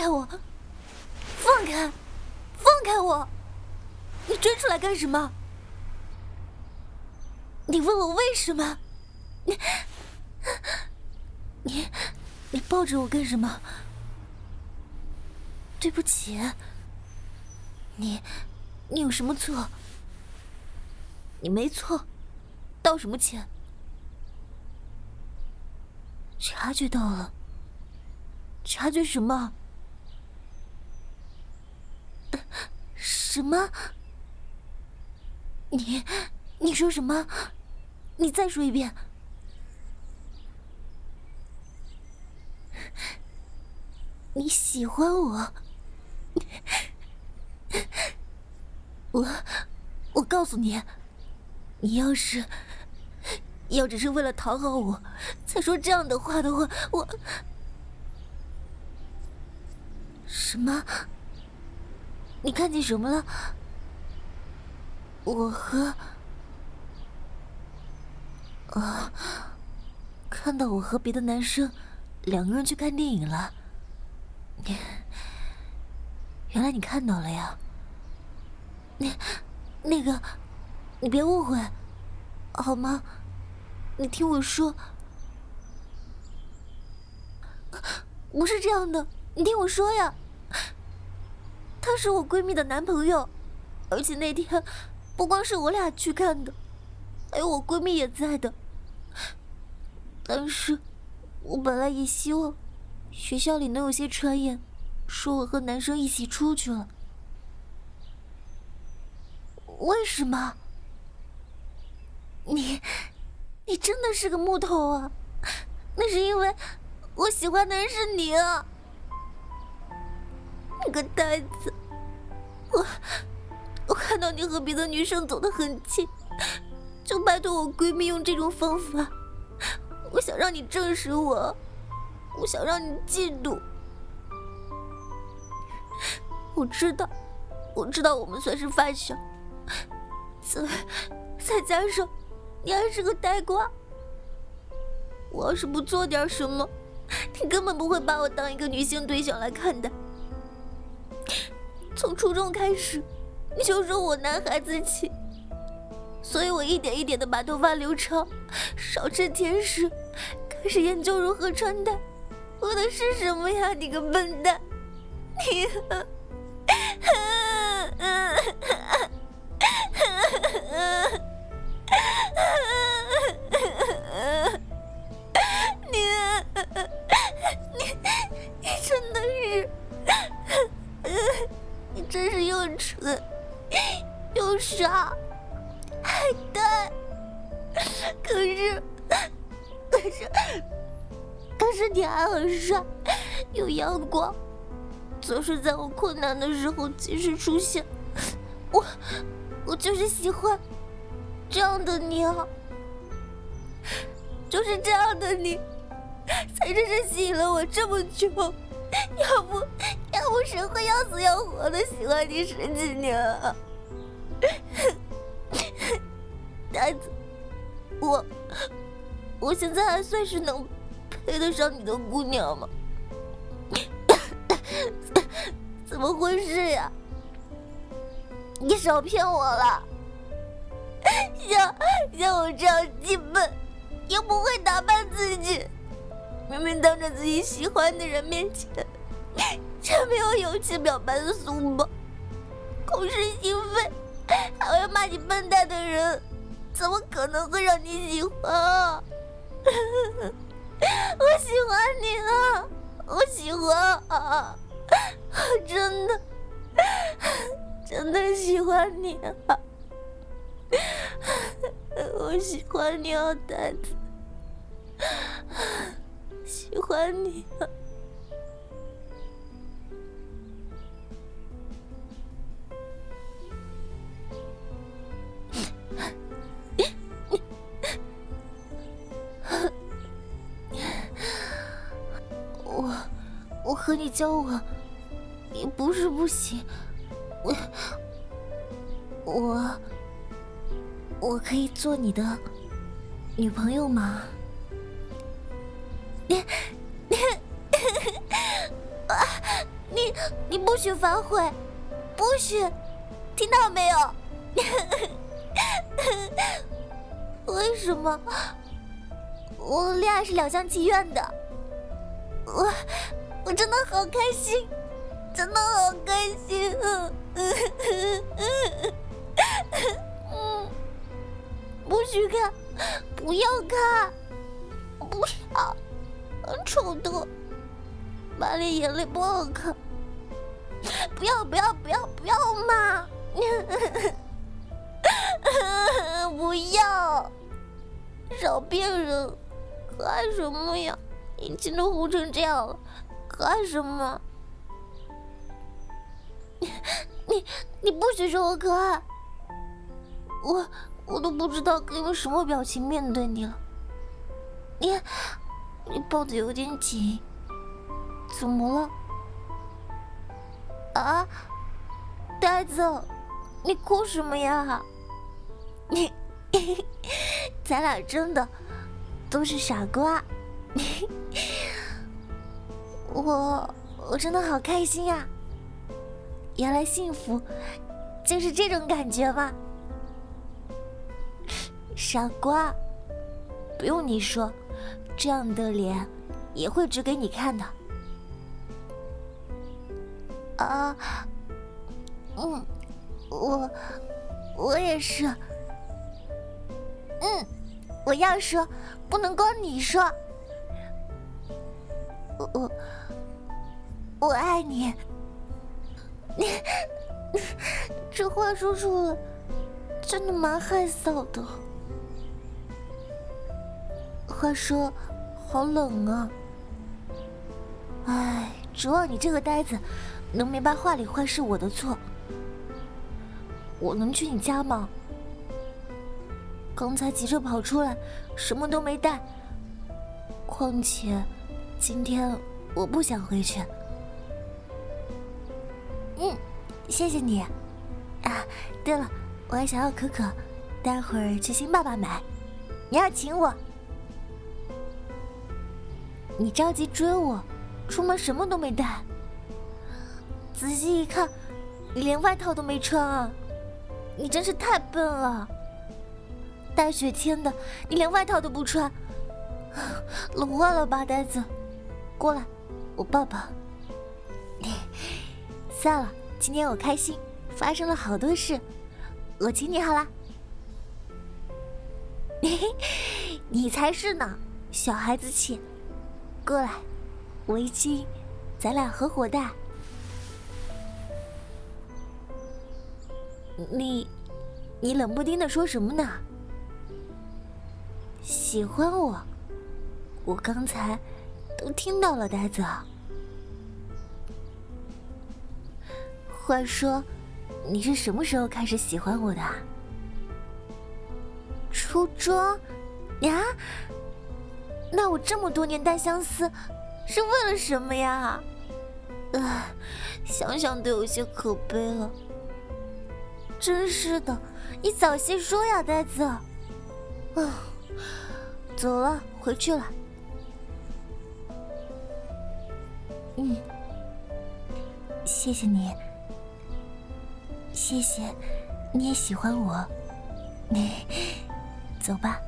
开我！放开！放开我！你追出来干什么？你问我为什么？你你你抱着我干什么？对不起，你你有什么错？你没错，道什么歉？察觉到了？察觉什么？什么？你你说什么？你再说一遍。你喜欢我？我我告诉你，你要是要只是为了讨好我才说这样的话的话，我什么？你看见什么了？我和啊，看到我和别的男生两个人去看电影了。你原来你看到了呀？那那个，你别误会，好吗？你听我说，不是这样的，你听我说呀。他是我闺蜜的男朋友，而且那天不光是我俩去看的，还有我闺蜜也在的。但是，我本来也希望学校里能有些传言，说我和男生一起出去了。为什么？你，你真的是个木头啊！那是因为我喜欢的人是你啊！你个呆子，我我看到你和别的女生走得很近，就拜托我闺蜜用这种方法，我想让你证实我，我想让你嫉妒。我知道，我知道我们算是发小，再再加上你还是个呆瓜，我要是不做点什么，你根本不会把我当一个女性对象来看待。从初中开始，你就说我男孩子气，所以我一点一点的把头发留长，少吃甜食，开始研究如何穿戴。我的是什么呀？你个笨蛋！你，可是，可是，可是你还很帅，有阳光，总是在我困难的时候及时出现。我，我就是喜欢这样的你啊，就是这样的你，才真正吸引了我这么久。要不，要不谁会要死要活的喜欢你十几年啊？呆子，我，我现在还算是能配得上你的姑娘吗？怎么回事呀？你少骗我了！像像我这样既笨又不会打扮自己。明明当着自己喜欢的人面前，却没有勇气表白的怂包，口是心非，还会骂你笨蛋的人，怎么可能会让你喜欢啊？我喜欢你啊！我喜欢啊！我真的，真的喜欢你啊！我喜欢你啊，呆子。喜欢你啊！教我你交往也不是不行，我我我可以做你的女朋友吗？你，你你不许反悔，不许，听到没有？为什么？我恋爱是两厢情愿的，我我真的好开心，真的好开心。嗯，不许看，不要看，不要，很丑的，满脸眼泪不好看。不要不要不要不要嘛！不要，少骗人，可爱什么呀？眼睛都糊成这样了，可爱什么？你你不许说我可爱，我我都不知道该用什么表情面对你了。你你抱得有点紧，怎么了？啊，呆子，你哭什么呀？你，咱俩真的都是傻瓜。我我真的好开心呀！原来幸福就是这种感觉吗？傻瓜，不用你说，这样的脸也会指给你看的。啊，嗯，我我也是。嗯，我要说，不能光你说。我我我爱你。你这话说出来，真的蛮害臊的。话说，好冷啊。哎，指望你这个呆子。能明白话里话是我的错，我能去你家吗？刚才急着跑出来，什么都没带。况且，今天我不想回去。嗯，谢谢你。啊，对了，我还想要可可，待会儿去新爸爸买，你要请我。你着急追我，出门什么都没带。仔细一看，你连外套都没穿啊！你真是太笨了。大雪天的，你连外套都不穿，冷坏了吧，呆子？过来，我抱抱。算了，今天我开心，发生了好多事，我请你好了。你才是呢，小孩子气。过来，围巾，咱俩合伙戴。你，你冷不丁的说什么呢？喜欢我？我刚才都听到了，呆子。话说，你是什么时候开始喜欢我的？初中？呀？那我这么多年单相思，是为了什么呀？啊，想想都有些可悲了。真是的，你早些说呀，呆子。啊，走了，回去了。嗯，谢谢你，谢谢，你也喜欢我。你 走吧。